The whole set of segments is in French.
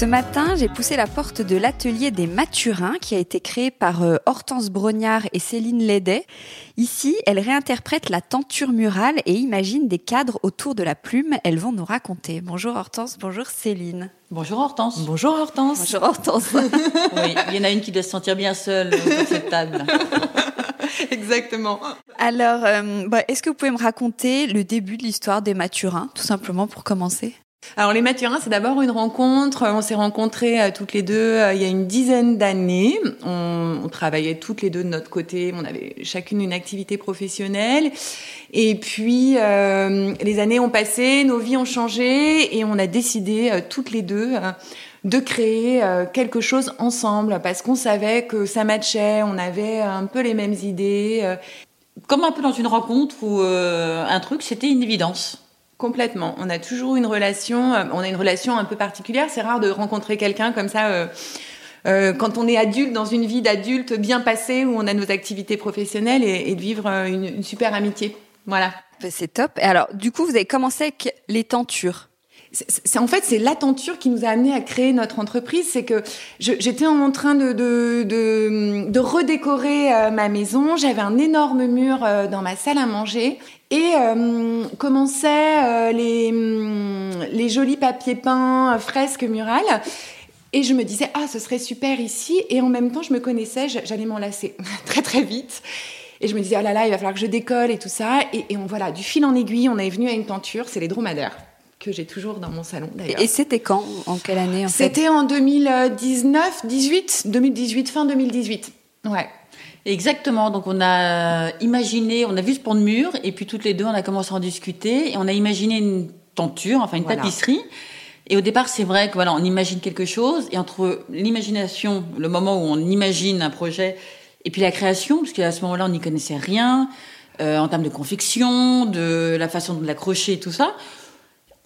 Ce matin, j'ai poussé la porte de l'atelier des Mathurins qui a été créé par euh, Hortense Brognard et Céline Lédet. Ici, elles réinterprètent la tenture murale et imaginent des cadres autour de la plume. Elles vont nous raconter. Bonjour Hortense, bonjour Céline. Bonjour Hortense. Bonjour Hortense. Bonjour Hortense. oui, il y en a une qui doit se sentir bien seule sur cette table. Exactement. Alors, euh, bah, est-ce que vous pouvez me raconter le début de l'histoire des Mathurins, tout simplement pour commencer? Alors les Mathurins, c'est d'abord une rencontre. On s'est rencontrés euh, toutes les deux euh, il y a une dizaine d'années. On, travaillait toutes les deux de notre côté. On avait chacune une activité professionnelle. Et puis euh, les années ont passé, nos vies ont changé et on a décidé toutes les deux de créer quelque chose ensemble parce qu'on savait que ça matchait. On avait un peu les mêmes idées. Comme un peu dans une rencontre ou un truc, c'était une évidence. Complètement. On a toujours une relation, euh, on a une relation un peu particulière. C'est rare de rencontrer quelqu'un comme ça. Euh, euh, quand on est adulte, dans une vie d'adulte bien passée, où on a nos activités professionnelles et, de vivre une, super amitié. Voilà. C'est top. Alors, du coup, vous avez commencé avec les tentures. C'est en fait c'est la tenture qui nous a amené à créer notre entreprise. C'est que j'étais en train de, redécorer ma maison. J'avais un énorme mur dans ma salle à manger et euh, commençaient euh, les, mm, les jolis papiers peints, fresques murales. Et je me disais, ah, ce serait super ici. Et en même temps, je me connaissais, j'allais m'en lasser très très vite. Et je me disais, oh là là, il va falloir que je décolle et tout ça. Et, et on, voilà, du fil en aiguille, on est venu à une tenture, c'est les dromadaires que j'ai toujours dans mon salon d'ailleurs. Et c'était quand En quelle année en C'était en 2019, 18, 2018, fin 2018. Ouais. Exactement. Donc on a imaginé, on a vu ce pont de mur et puis toutes les deux on a commencé à en discuter et on a imaginé une tenture, enfin une tapisserie. Et au départ, c'est vrai que voilà, on imagine quelque chose et entre l'imagination, le moment où on imagine un projet et puis la création, parce qu'à ce moment-là, on n'y connaissait rien euh, en termes de confection, de la façon de l'accrocher et tout ça.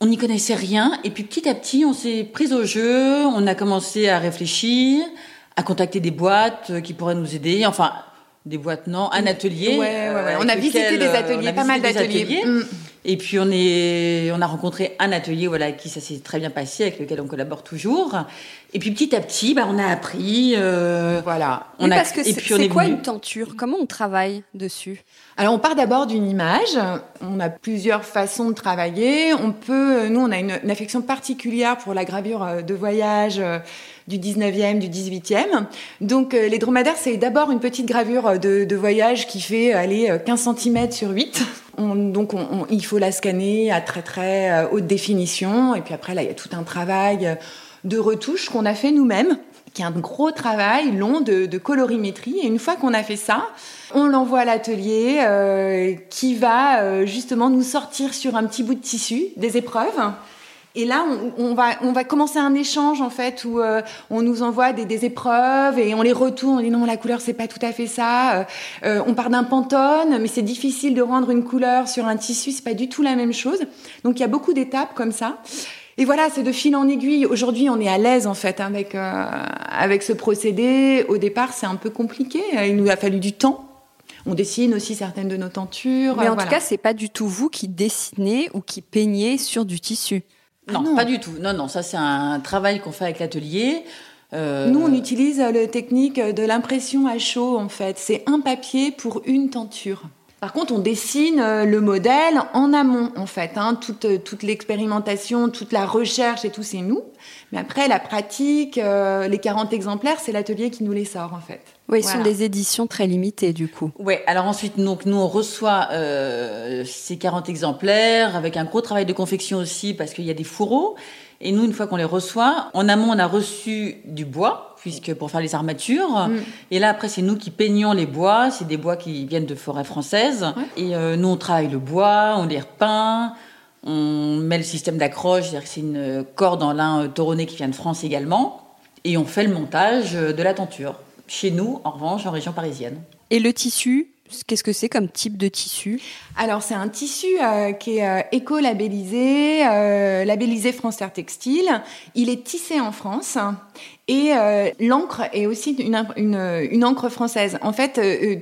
On n'y connaissait rien et puis petit à petit, on s'est pris au jeu, on a commencé à réfléchir, à contacter des boîtes euh, qui pourraient nous aider. Enfin, des boîtes, non, un atelier. Ouais, ouais, ouais. On a visité des ateliers, pas mal d'ateliers. Et puis on est, on a rencontré un atelier, voilà, qui ça s'est très bien passé, avec lequel on collabore toujours. Et puis petit à petit, bah, on a appris, euh, voilà. On a, parce que c'est quoi une tenture? Comment on travaille dessus? Alors on part d'abord d'une image. On a plusieurs façons de travailler. On peut, nous, on a une, une affection particulière pour la gravure euh, de voyage du 19e, du 18e. Donc euh, les dromadaires, c'est d'abord une petite gravure de, de, voyage qui fait aller 15 cm sur 8. Donc on, il faut la scanner à très très euh, haute définition. Et puis après, là, il y a tout un travail de retouche qu'on a fait nous-mêmes qui est un gros travail long de, de colorimétrie. Et une fois qu'on a fait ça, on l'envoie à l'atelier euh, qui va justement nous sortir sur un petit bout de tissu des épreuves et là, on, va, on va commencer un échange en fait où euh, on nous envoie des, des, épreuves et on les retourne. On dit non, la couleur c'est pas tout à fait ça. Euh, euh, on part d'un pantone, mais c'est difficile de rendre une couleur sur un tissu, c'est pas du tout la même chose. Donc il y a beaucoup d'étapes comme ça. Et voilà, c'est de fil en aiguille. Aujourd'hui, on est à l'aise en fait avec euh, avec ce procédé. Au départ, c'est un peu compliqué. Il nous a fallu du temps. On dessine aussi certaines de nos tentures. Mais en tout cas, c'est pas du tout vous qui dessinez ou qui peignez sur du tissu. Non, ah non. pas du tout. Non, non, ça c'est un travail qu'on fait avec l'atelier. Euh... Nous, on utilise la technique de l'impression à chaud en fait. C'est un papier pour une tenture. Par contre, on dessine euh, le modèle en amont, en fait. Hein. Toute, euh, toute l'expérimentation, toute la recherche et tout, c'est nous. Mais après, la pratique, euh, les 40 exemplaires, c'est l'atelier qui nous les sort, en fait. Oui, ce sont des éditions très limitées, du coup. Oui, alors ensuite, donc, nous, on reçoit ces 40 exemplaires avec un gros travail de confection aussi, parce qu'il y a des fourreaux. Et nous, une fois qu'on les reçoit, en amont, on a reçu du bois, puisque pour faire les armatures. Mm. Et là, après, c'est nous qui peignons les bois. C'est des bois qui viennent de forêts françaises. Et euh, nous, on travaille le bois, on les repeint. On met le système d'accroche, c'est-à-dire que c'est une corde en lin euh, toronné qui vient de France également. Et on fait le montage euh, de la tenture. Chez nous, en revanche, en région parisienne. Et le tissu Qu'est-ce que c'est comme type de tissu? Alors c'est un tissu euh, qui est euh, éco-labellisé, euh, labellisé France Terre Textile. Il est tissé en France et l'encre est aussi une, une, une, encre française. En fait,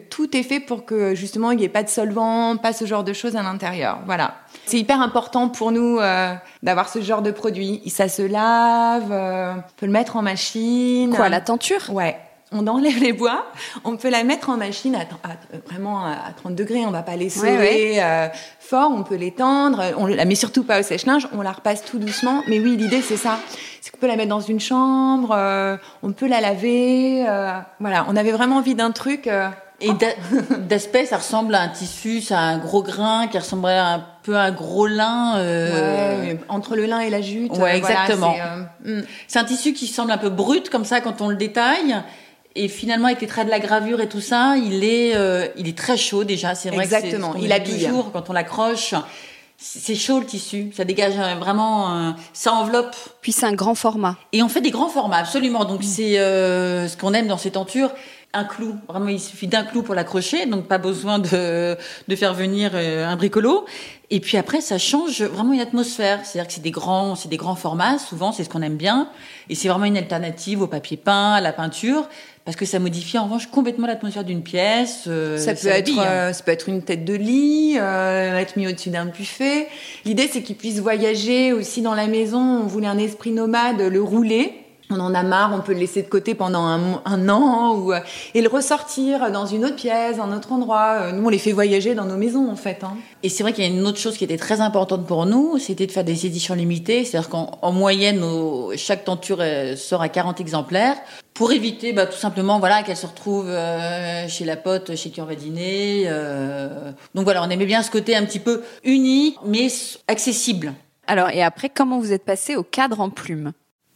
tout est fait pour que justement il n'y ait pas de solvant, pas ce genre de choses à l'intérieur. Voilà. C'est hyper important pour nous d'avoir ce genre de produit. Ça se lave, on peut le mettre en machine. Quoi, la tenture? Ouais on enlève les bois, on peut la mettre en machine à, vraiment à 30 degrés, on va pas les sauver euh, fort, on peut l'étendre, on la met surtout pas au sèche-linge, on la repasse tout doucement. Mais oui, l'idée c'est ça, c'est qu'on peut la mettre dans une chambre, euh, on peut la laver, euh, voilà, on avait vraiment envie d'un truc. Et d'aspect, ça ressemble à un tissu, ça a un gros grain qui ressemblerait un peu à un gros lin. entre le lin et la jute. Ouais, exactement. Hmm. c'est un tissu qui semble un peu brut comme ça quand on le détaille, et finalement, avec les traits de la gravure et tout ça, il est, euh, il est très chaud déjà. C'est vrai Exactement. que il habille toujours quand on l'accroche. C'est chaud le tissu, ça dégage euh, vraiment, ça enveloppe. Puis c'est un grand format. Et on fait des grands formats, absolument. Donc c'est euh, ce qu'on aime dans ces tentures. Un clou, vraiment il suffit d'un clou pour l'accrocher, donc pas besoin de, de faire venir un bricolo. Et puis après, ça change vraiment une atmosphère. C'est-à-dire que c'est des grands, c'est des grands formats. Souvent, c'est ce qu'on aime bien. Et c'est vraiment une alternative au papier peint, à la peinture parce que ça modifie en revanche complètement l'atmosphère d'une pièce. Euh, ça, peut être, euh, ça peut être une tête de lit, euh, être mis au-dessus d'un buffet. L'idée, c'est qu'il puisse voyager aussi dans la maison. On voulait un esprit nomade, le rouler on en a marre, on peut le laisser de côté pendant un, an ou, euh, et le ressortir dans une autre pièce, un autre endroit. Euh, nous, on les fait voyager dans nos maisons, en fait. Hein. Et c'est vrai qu'il y a une autre chose qui était très importante pour nous, c'était de faire des éditions limitées. C'est-à-dire qu'en moyenne, chaque tenture euh, sort à 40 exemplaires pour éviter bah, tout simplement voilà qu'elle se retrouve chez la pote, chez qui on va dîner. Donc voilà, on aimait bien ce côté un petit peu unique, mais accessible. Alors, et après, comment vous êtes passé au cadre en plume?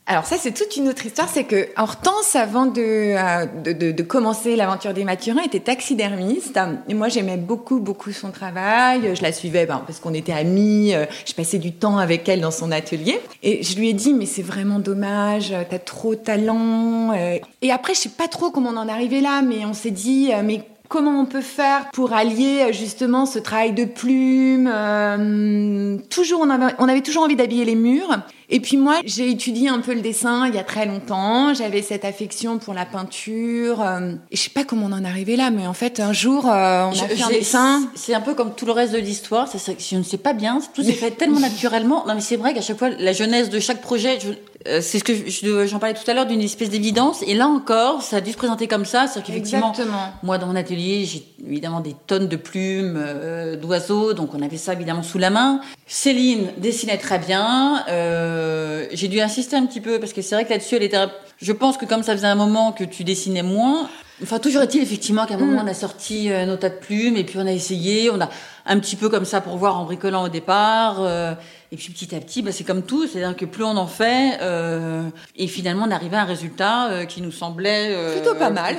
Alors ça, c'est toute une autre histoire. C'est que Hortense, avant de, euh, de, de, de commencer l'aventure des Mathurins, était taxidermiste. Et moi, j'aimais beaucoup, beaucoup son travail. Je la suivais ben, parce qu'on était amis. Euh, je passais du temps avec elle dans son atelier. Et je lui ai dit, mais c'est vraiment dommage, t'as trop de talent. Euh. Et après, je sais pas trop comment on en est arrivé là, mais on s'est dit, mais Comment on peut faire pour allier justement ce travail de plume euh, Toujours, on avait, on avait toujours envie d'habiller les murs. Et puis moi, j'ai étudié un peu le dessin il y a très longtemps. J'avais cette affection pour la peinture. Euh, et je sais pas comment on en est arrivé là, mais en fait, un jour, euh, on a fait un dessin. C'est un peu comme tout le reste de l'histoire. Je ne sais pas bien. Tout s'est fait tellement naturellement. Non, mais c'est vrai qu'à chaque fois, la jeunesse de chaque projet, je, euh, c'est ce que j'en parlais tout à l'heure d'une espèce d'évidence. Et là encore, ça a dû se présenter comme ça. C'est-à-dire qu'effectivement, moi, dans mon atelier, j'ai évidemment des tonnes de plumes, euh, d'oiseaux. Donc, on avait ça évidemment sous la main. Céline dessinait très bien. Euh, j'ai dû insister un petit peu parce que c'est vrai que là-dessus, elle était. Je pense que comme ça faisait un moment que tu dessinais moins, Enfin, toujours est-il effectivement qu'à un moment, mm. on a sorti euh, nos tas de plumes et puis on a essayé, on a un petit peu comme ça pour voir en bricolant au départ. Euh, et puis petit à petit, bah, c'est comme tout, c'est-à-dire que plus on en fait, euh, et finalement on arrivait à un résultat euh, qui nous semblait plutôt pas mal.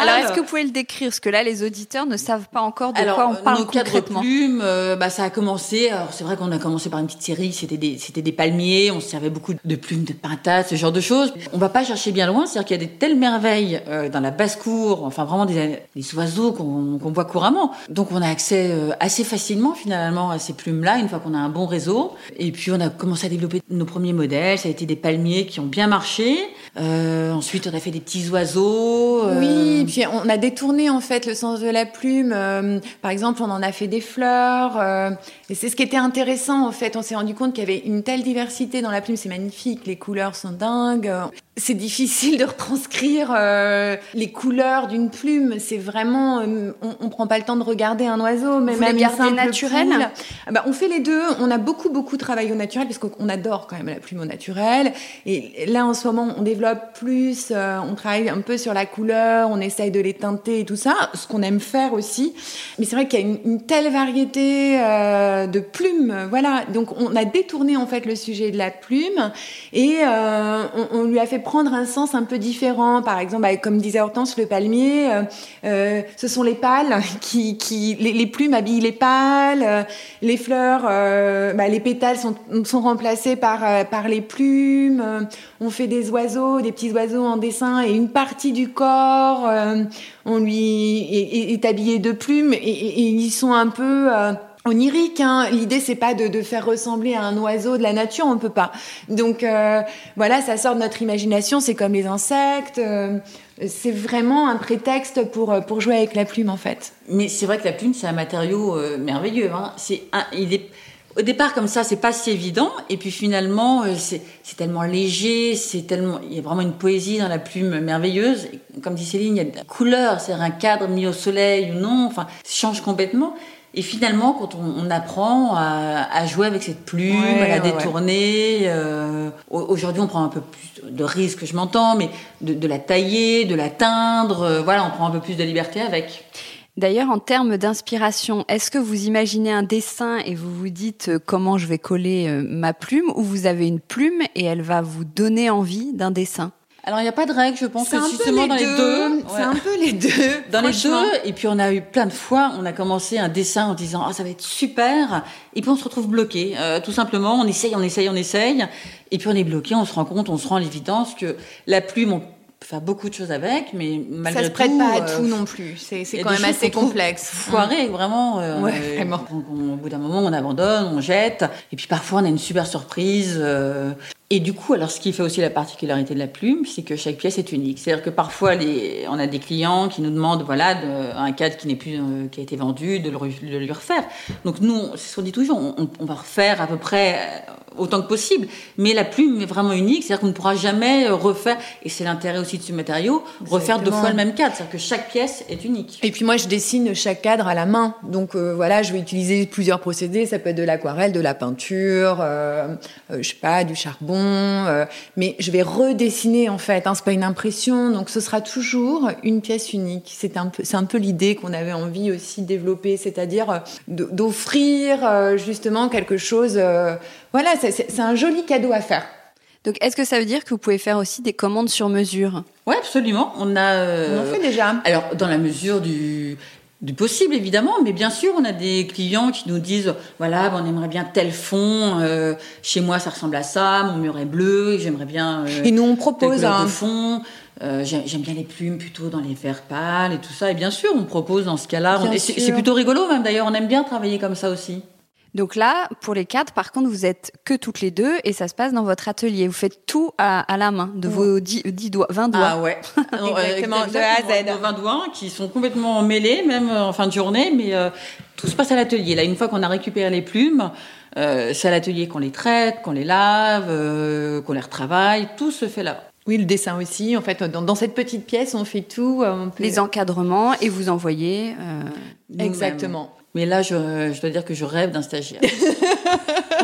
Alors est-ce que vous pouvez le décrire? Parce que là, les auditeurs ne savent pas encore de quoi on parle nos concrètement. plumes, bah, ça a commencé. Alors c'est vrai qu'on a commencé par une petite série, c'était des, c'était des palmiers, on servait beaucoup de plumes de pintade, ce genre de choses. On va pas chercher bien loin, c'est-à-dire qu'il y a des telles merveilles dans la basse-cour court, enfin vraiment des, des oiseaux qu'on voit couramment. Donc on a accès euh, assez facilement finalement à ces plumes-là une fois qu'on a un bon réseau. Et puis on a commencé à développer nos premiers modèles. Ça a été des palmiers qui ont bien marché. Euh, ensuite on a fait des petits oiseaux. Euh... Oui, puis on a détourné en fait le sens de la plume. Euh, par exemple, on en a fait des fleurs. Et c'est ce qui était intéressant en fait. On s'est rendu compte qu'il y avait une telle diversité dans la plume. C'est magnifique. Les couleurs sont dingues c'est difficile de retranscrire les couleurs d'une plume. C'est vraiment, on, on prend pas le temps de regarder un oiseau, mais même garder naturel. Ah bah, on fait les deux. On a beaucoup beaucoup travaillé au naturel parce qu'on adore quand même la plume au naturel. Et là en ce moment, on développe plus. Euh, on travaille un peu sur la couleur. On essaye de les teinter et tout ça, ce qu'on aime faire aussi. Mais c'est vrai qu'il y a une, une telle variété de plumes. Voilà. Donc on a détourné en fait le sujet de la plume et on, on lui a fait prendre un sens un peu différent. Par exemple, comme disait Hortense, le palmier, euh, euh, ce sont les pâles qui, qui les, plumes habillent les euh, les fleurs, bah, les pétales sont, sont remplacés par par les plumes. on fait des oiseaux, des petits oiseaux en dessin et une partie du corps, on lui est, habillé de plumes et, ils sont un peu onirique. Hein. L'idée c'est pas de, faire ressembler à un oiseau de la nature, on peut pas. Donc euh, voilà, ça sort de notre imagination. C'est comme les insectes. Euh, c'est vraiment un prétexte pour pour jouer avec la plume en fait. Mais c'est vrai que la plume c'est un matériau euh, merveilleux. Hein. C'est il est au départ comme ça c'est pas si évident et puis finalement c'est tellement léger, c'est tellement il y a vraiment une poésie dans la plume merveilleuse. Comme dit Céline, il y a de la couleur, c'est un cadre mis au soleil ou non, enfin ça change complètement. Et finalement, quand on, on apprend à, à, jouer avec cette plume, à la détourner, euh, aujourd'hui on prend un peu plus de risques, je m'entends, mais de, de, la tailler, de la teindre, euh, voilà, on prend un peu plus de liberté avec. D'ailleurs, en termes d'inspiration, est-ce que vous imaginez un dessin et vous vous dites euh, comment je vais coller euh, ma plume, ou vous avez une plume et elle va vous donner envie d'un dessin? Alors il n'y a pas de règle, je pense que justement dans les deux, c'est un peu les deux. Dans les deux, et puis on a eu plein de fois, on a commencé un dessin en disant ah ça va être super, et puis on se retrouve bloqué. Euh, tout simplement, on essaye, on essaye, on essaye, et puis on est bloqué, on se rend compte, on se rend à l'évidence que la plume, on peut faire beaucoup de choses avec, mais malgré tout, ça se prête pas à euh, tout non plus. C'est quand même assez complexe. Foiré, vraiment. Euh, ouais, vraiment. au bout d'un moment, on abandonne, on jette, et puis parfois on a une super surprise. Et du coup, alors ce qui fait aussi la particularité de la plume, c'est que chaque pièce est unique. C'est-à-dire que parfois, les, on a des clients qui nous demandent, voilà, de, un cadre qui n'est plus, euh, qui a été vendu, de le, de le, refaire. Donc nous, c'est ce qu'on dit toujours, on, on, va refaire à peu près euh, autant que possible. Mais la plume est vraiment unique, c'est-à-dire qu'on ne pourra jamais euh, refaire, et c'est l'intérêt aussi de ce matériau, Exactement. refaire deux fois le même cadre. C'est-à-dire que chaque pièce est unique. Et puis moi, je dessine chaque cadre à la main. Donc euh, voilà, je vais utiliser plusieurs procédés. Ça peut être de l'aquarelle, de la peinture, euh, je sais pas, du charbon euh, mais je vais redessiner en fait. Hein, c'est pas une impression, donc ce sera toujours une pièce unique. C'est un peu, c'est un peu l'idée qu'on avait envie aussi de développer, c'est-à-dire euh, d'offrir euh, justement quelque chose. voilà, c'est un joli cadeau à faire. Donc, est-ce que ça veut dire que vous pouvez faire aussi des commandes sur mesure? Oui, absolument. On a. Euh, on en fait déjà. Alors, dans la mesure du du possible évidemment, mais bien sûr, on a des clients qui nous disent voilà, on aimerait bien tel fond, euh, chez moi ça ressemble à ça, mon mur est bleu, j'aimerais bien. Euh, et nous on propose un fond. Euh, J'aime bien les plumes plutôt dans les verts pâles et tout ça. Et bien sûr, on propose dans ce cas-là. C'est plutôt rigolo même d'ailleurs. On aime bien travailler comme ça aussi. Donc là, pour les quatre, par contre, vous êtes que toutes les deux et ça se passe dans votre atelier. Vous faites tout à, à la main, de vos 10, 10 doigts, 20 doigts. Ah ouais. exactement, de A à Z. 20 doigts qui sont complètement mêlés, même en fin de journée, mais euh, tout se passe à l'atelier. Là, une fois qu'on a récupéré les plumes, euh, c'est à l'atelier qu'on les traite, qu'on les lave, euh, qu'on les retravaille, tout se fait là. Oui, le dessin aussi. En fait, dans, dans, cette petite pièce, on fait tout. On peut... Les encadrements et vous envoyez. Exactement. Mais là, je, je, dois dire que je rêve d'un stagiaire.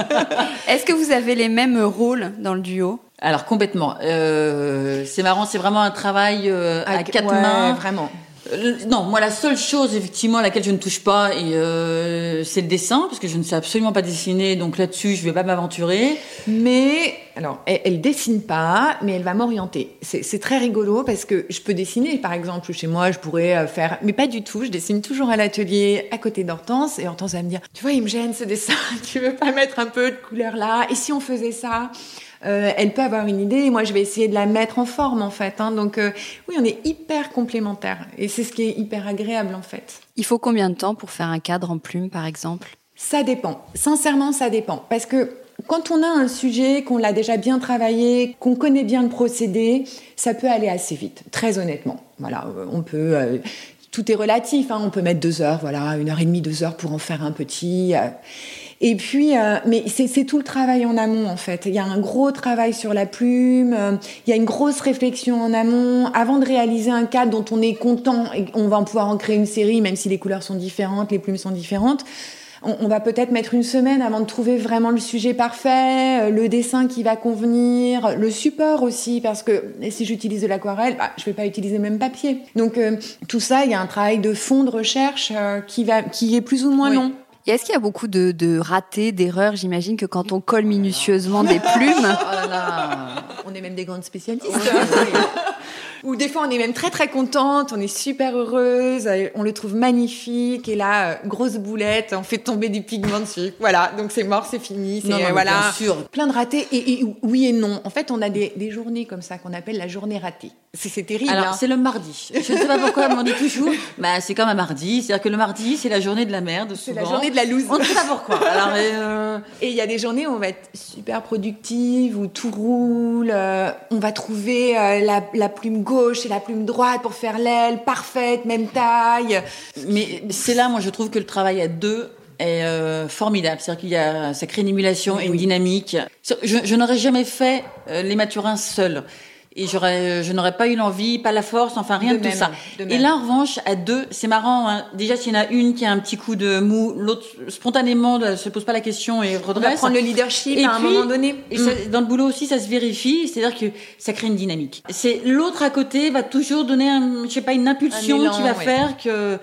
Est-ce que vous avez les mêmes rôles dans le duo? Alors complètement. Euh, c'est marrant, c'est vraiment un travail euh, à, à quatre ouais, mains. Vraiment. Euh, non, moi la seule chose effectivement à laquelle je ne touche pas, euh, c'est le dessin parce que je ne sais absolument pas dessiner, donc là-dessus je vais pas m'aventurer. Mais alors, elle, elle, dessine pas, mais elle va m'orienter. C'est très rigolo parce que je peux dessiner, par exemple, chez moi, je pourrais euh, faire, mais pas du tout. Je dessine toujours à l'atelier, à côté d'Hortense, et Hortense va me dire, tu vois, il me gêne ce dessin. tu veux pas mettre un peu de couleur là Et si on faisait ça? Euh, elle peut avoir une idée et moi je vais essayer de la mettre en forme en fait. Hein. Donc euh, oui, on est hyper complémentaires et c'est ce qui est hyper agréable en fait. Il faut combien de temps pour faire un cadre en plume par exemple? Ça dépend. Sincèrement, ça dépend parce que quand on a un sujet, qu'on l'a déjà bien travaillé, qu'on connaît bien le procédé, ça peut aller assez vite, très honnêtement. Voilà, euh, on peut. tout est relatif. Hein. On peut mettre deux heures, voilà, une heure et demie, deux heures pour en faire un petit. Et puis, euh, mais c'est tout le travail en amont en fait. Il y a un gros travail sur la plume, euh, il y a une grosse réflexion en amont. Avant de réaliser un cadre dont on est content et on va pouvoir en créer une série, même si les couleurs sont différentes, les plumes sont différentes. On, on va peut-être mettre une semaine avant de trouver vraiment le sujet parfait, euh, le dessin qui va convenir, le support aussi, parce que si j'utilise de l'aquarelle, bah, je vais pas utiliser le même papier. Donc tout ça, il y a un travail de fond de recherche qui va, qui est plus ou moins long. Et est-ce qu'il y a beaucoup de, de ratés, d'erreurs J'imagine que quand on colle minutieusement des plumes. Oh on est même des grandes spécialistes. Ou des fois, on est même très très contente, on est super heureuse, on le trouve magnifique, et là, euh, grosse boulette, on fait tomber du pigment dessus. Voilà, donc c'est mort, c'est fini. C'est voilà, bien sûr. plein de ratés. Et, oui et non. En fait, on a des, des journées comme ça qu'on appelle la journée ratée. C'est terrible. Alors, hein. c'est le mardi. Je ne sais pas pourquoi on dit toujours. Bah, c'est comme un mardi. C'est-à-dire que le mardi, c'est la journée de la merde. C'est la journée de la loose. On ne sait pas pourquoi. Alors, euh, et il y a des journées où on va être super productive, où tout roule. Euh, on va trouver la, la plume gauche et la plume droite pour faire l'aile parfaite, même taille. Mais c'est là, moi, je trouve que le travail à deux est euh, formidable. C'est-à-dire qu'il y a, ça crée une émulation et une dynamique. Je, je n'aurais jamais fait euh, les maturins seuls et j'aurais, je n'aurais pas eu l'envie, pas la force, enfin rien de, tout ça. Et là, en revanche, à deux, c'est marrant. Hein. Déjà, s'il y en a une qui a un petit coup de mou, l'autre spontanément ne se pose pas la question et redresse. On va prendre le leadership à un moment donné. Et mm. dans le boulot aussi, ça se vérifie. C'est-à-dire que ça crée une dynamique. C'est l'autre à côté va toujours donner, un, je sais pas, une impulsion qui va faire que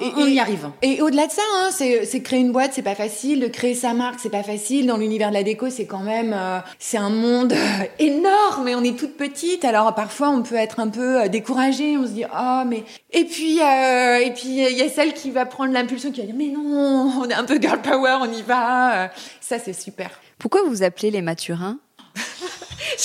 et, on y arrive. Et au-delà de ça, hein, c'est créer une boîte, c'est pas facile. De créer sa marque, c'est pas facile. Dans l'univers de la déco, c'est quand même, euh, c'est un monde énorme. Et on est toute petite. Alors parfois, on peut être un peu euh, découragé. On se dit, oh mais. Et puis, euh, et puis, il y a celle qui va prendre l'impulsion, qui va dire, mais non, on est un peu girl power, on y va. Ça, c'est super. Pourquoi vous appelez les Maturins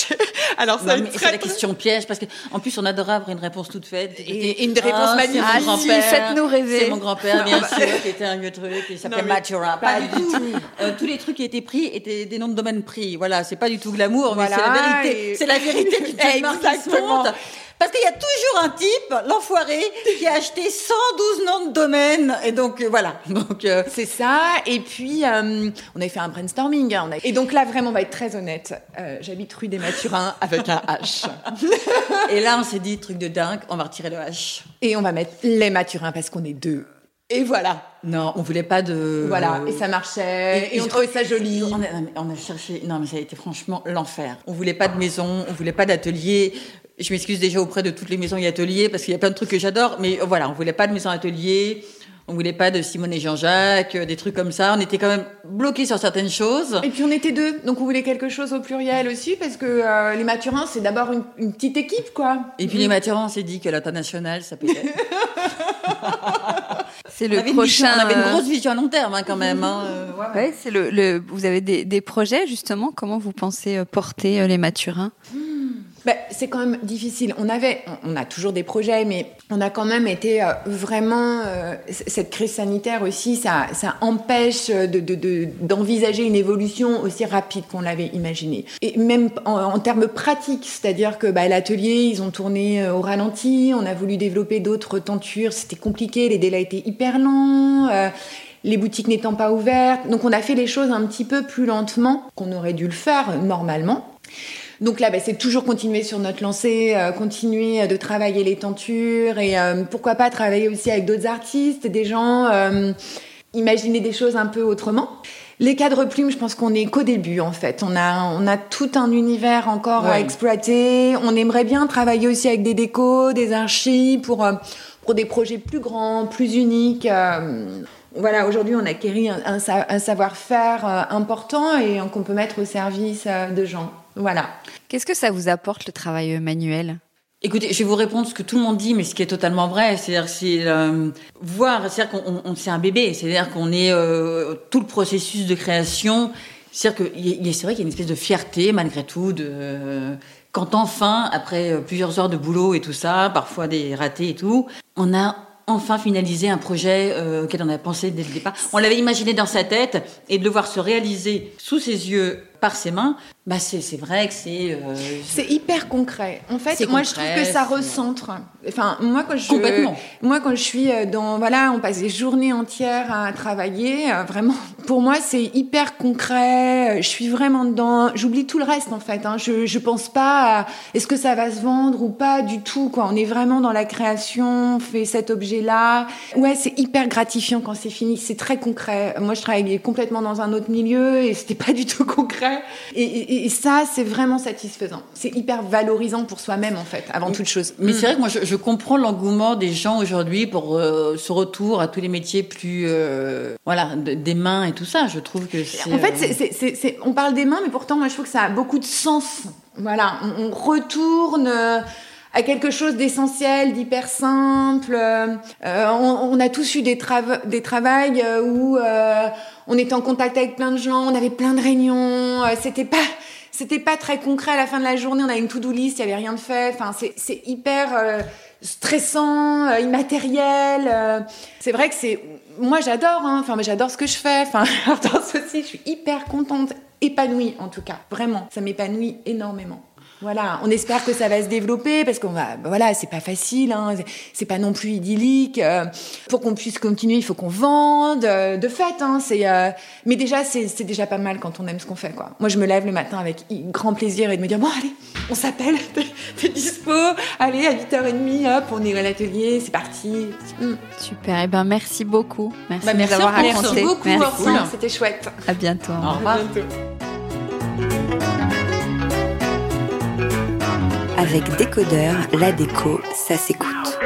Alors, ça c'est la question piège parce que en plus, on adorait avoir une réponse toute faite. Et, une réponse ah, magnifique. Ah, si, faites-nous rêver. C'est mon grand-père, bien sûr, qui était un vieux truc, qui s'appelait Matura. Pas, du tout. Euh, tous les trucs qui étaient pris étaient des noms de domaine pris. Voilà, c'est pas du tout glamour, mais c'est la vérité. C'est la vérité qui te monte. Parce qu'il y a toujours un type, l'enfoiré, qui a acheté 112 noms de domaine. Et donc, euh, voilà. Donc, euh, C'est ça. Et puis, euh, on avait fait un brainstorming. Hein. Et donc là, vraiment, on va être très honnête. J'habite rue des Mathurins avec un H. et là, on s'est dit, truc de dingue, on va retirer le H. Et on va mettre les Mathurins parce qu'on est deux. Et voilà. Non, on voulait pas de. Voilà, et ça marchait, et, on trouvait ça joli. On a, on a, cherché. Non, mais ça a été franchement l'enfer. On voulait pas de maison, on voulait pas d'atelier. Je m'excuse déjà auprès de toutes les maisons et ateliers parce qu'il y a plein de trucs que j'adore, mais voilà, on voulait pas de maison atelier, on voulait pas de Simone et Jean-Jacques, des trucs comme ça. On était quand même bloqués sur certaines choses. Et puis on était deux, donc on voulait quelque chose au pluriel aussi parce que euh, les Maturins c'est d'abord une, petite équipe quoi. Et puis les Maturins, on s'est dit que l'international ça peut être. c'est le prochain. on avait une grosse vision à long terme hein, quand même. Hein. ouais, c'est le, le, Vous avez des, des, projets justement. Comment vous pensez euh, porter euh, les Maturins? Bah, c'est quand même difficile. On avait, on a toujours des projets, mais on a quand même été euh, vraiment euh, cette crise sanitaire aussi, ça, empêche de, d'envisager une évolution aussi rapide qu'on l'avait imaginé. Et même en, termes pratiques, c'est-à-dire que bah, l'atelier, ils ont tourné euh, au ralenti, on a voulu développer d'autres tentures, c'était compliqué, les délais étaient hyper longs. les boutiques n'étant pas ouvertes. Donc on a fait les choses un petit peu plus lentement qu'on aurait dû le faire normalement. Donc là, bah, c'est toujours continuer sur notre lancée, euh, continuer de travailler les tentures et euh, pourquoi pas travailler aussi avec d'autres artistes, des gens, euh, imaginer des choses un peu autrement. Les cadres plumes, je pense qu'on est qu'au début en fait. On a, on a tout un univers encore à exploiter. On aimerait bien travailler aussi avec des décos, des archives pour, pour des projets plus grands, plus uniques voilà, aujourd'hui, on a acquéri un, un savoir-faire important et qu'on peut mettre au service de gens. Voilà. Qu'est-ce que ça vous apporte le travail manuel? Écoutez, je vais vous répondre ce que tout le monde dit, mais ce qui est totalement vrai, c'est-à-dire c'est euh, voir, c'est-à-dire qu'on c'est un bébé, c'est-à-dire qu'on est euh, tout le processus de création, C'est-à-dire que c'est vrai qu'il y a une espèce de fierté malgré tout de quand enfin, après plusieurs heures de boulot et tout ça, parfois des ratés et tout, on a enfin finalisé un projet euh, auquel on a pensé dès le départ. On l'avait imaginé dans sa tête et de le voir se réaliser sous ses yeux par ses mains, bah c'est vrai que c'est. Euh, c'est hyper concret. En fait, moi je trouve que ça recentre. Enfin, moi quand je. Moi quand je suis euh, dans. Voilà, on passe des journées entières à travailler. Euh, vraiment, pour moi, c'est hyper concret. Je suis vraiment dedans. J'oublie tout le reste en fait. Hein. Je, je pense pas à est-ce que ça va se vendre ou pas du tout. Quoi. On est vraiment dans la création, on fait cet objet-là. Ouais, c'est hyper gratifiant quand c'est fini. C'est très concret. Moi, je travaillais complètement dans un autre milieu et c'était pas du tout concret. Et, ça, c'est vraiment satisfaisant. C'est hyper valorisant pour soi-même, en fait, avant toute chose. Mais c'est vrai que moi, je, comprends l'engouement des gens aujourd'hui pour euh, ce retour à tous les métiers plus, euh, voilà, des mains et tout ça. Je trouve que c'est. En fait, euh, c'est, on parle des mains, mais pourtant, moi, je trouve que ça a beaucoup de sens. Voilà, on, retourne à quelque chose d'essentiel, d'hyper simple. on, a tous eu des, des travails où on était en contact avec plein de gens, on avait plein de réunions, euh, c'était pas c'était pas très concret à la fin de la journée, on avait une to-do list, il y avait rien de fait. Enfin, c'est hyper euh, stressant, euh, immatériel. c'est vrai que c'est moi j'adore hein. enfin j'adore ce que je fais. Enfin, aussi, je suis hyper contente, épanouie en tout cas, vraiment, ça m'épanouit énormément. Voilà, on espère que ça va se développer parce qu'on va, bah voilà, c'est pas facile, hein, c'est pas non plus idyllique. Euh, pour qu'on puisse continuer, il faut qu'on vende. Euh, de fait, hein, c'est, euh, mais déjà, c'est déjà pas mal quand on aime ce qu'on fait, quoi. Moi, je me lève le matin avec grand plaisir et de me dire bon, allez, on s'appelle, t'es dispo, allez à 8h30, hop, on est à l'atelier, c'est parti. Mm. Super, et eh ben merci beaucoup, merci bah, de nous raconté. Merci beaucoup, c'était chouette. À bientôt. Au revoir. À bientôt. Avec Décodeur, la déco, ça s'écoute.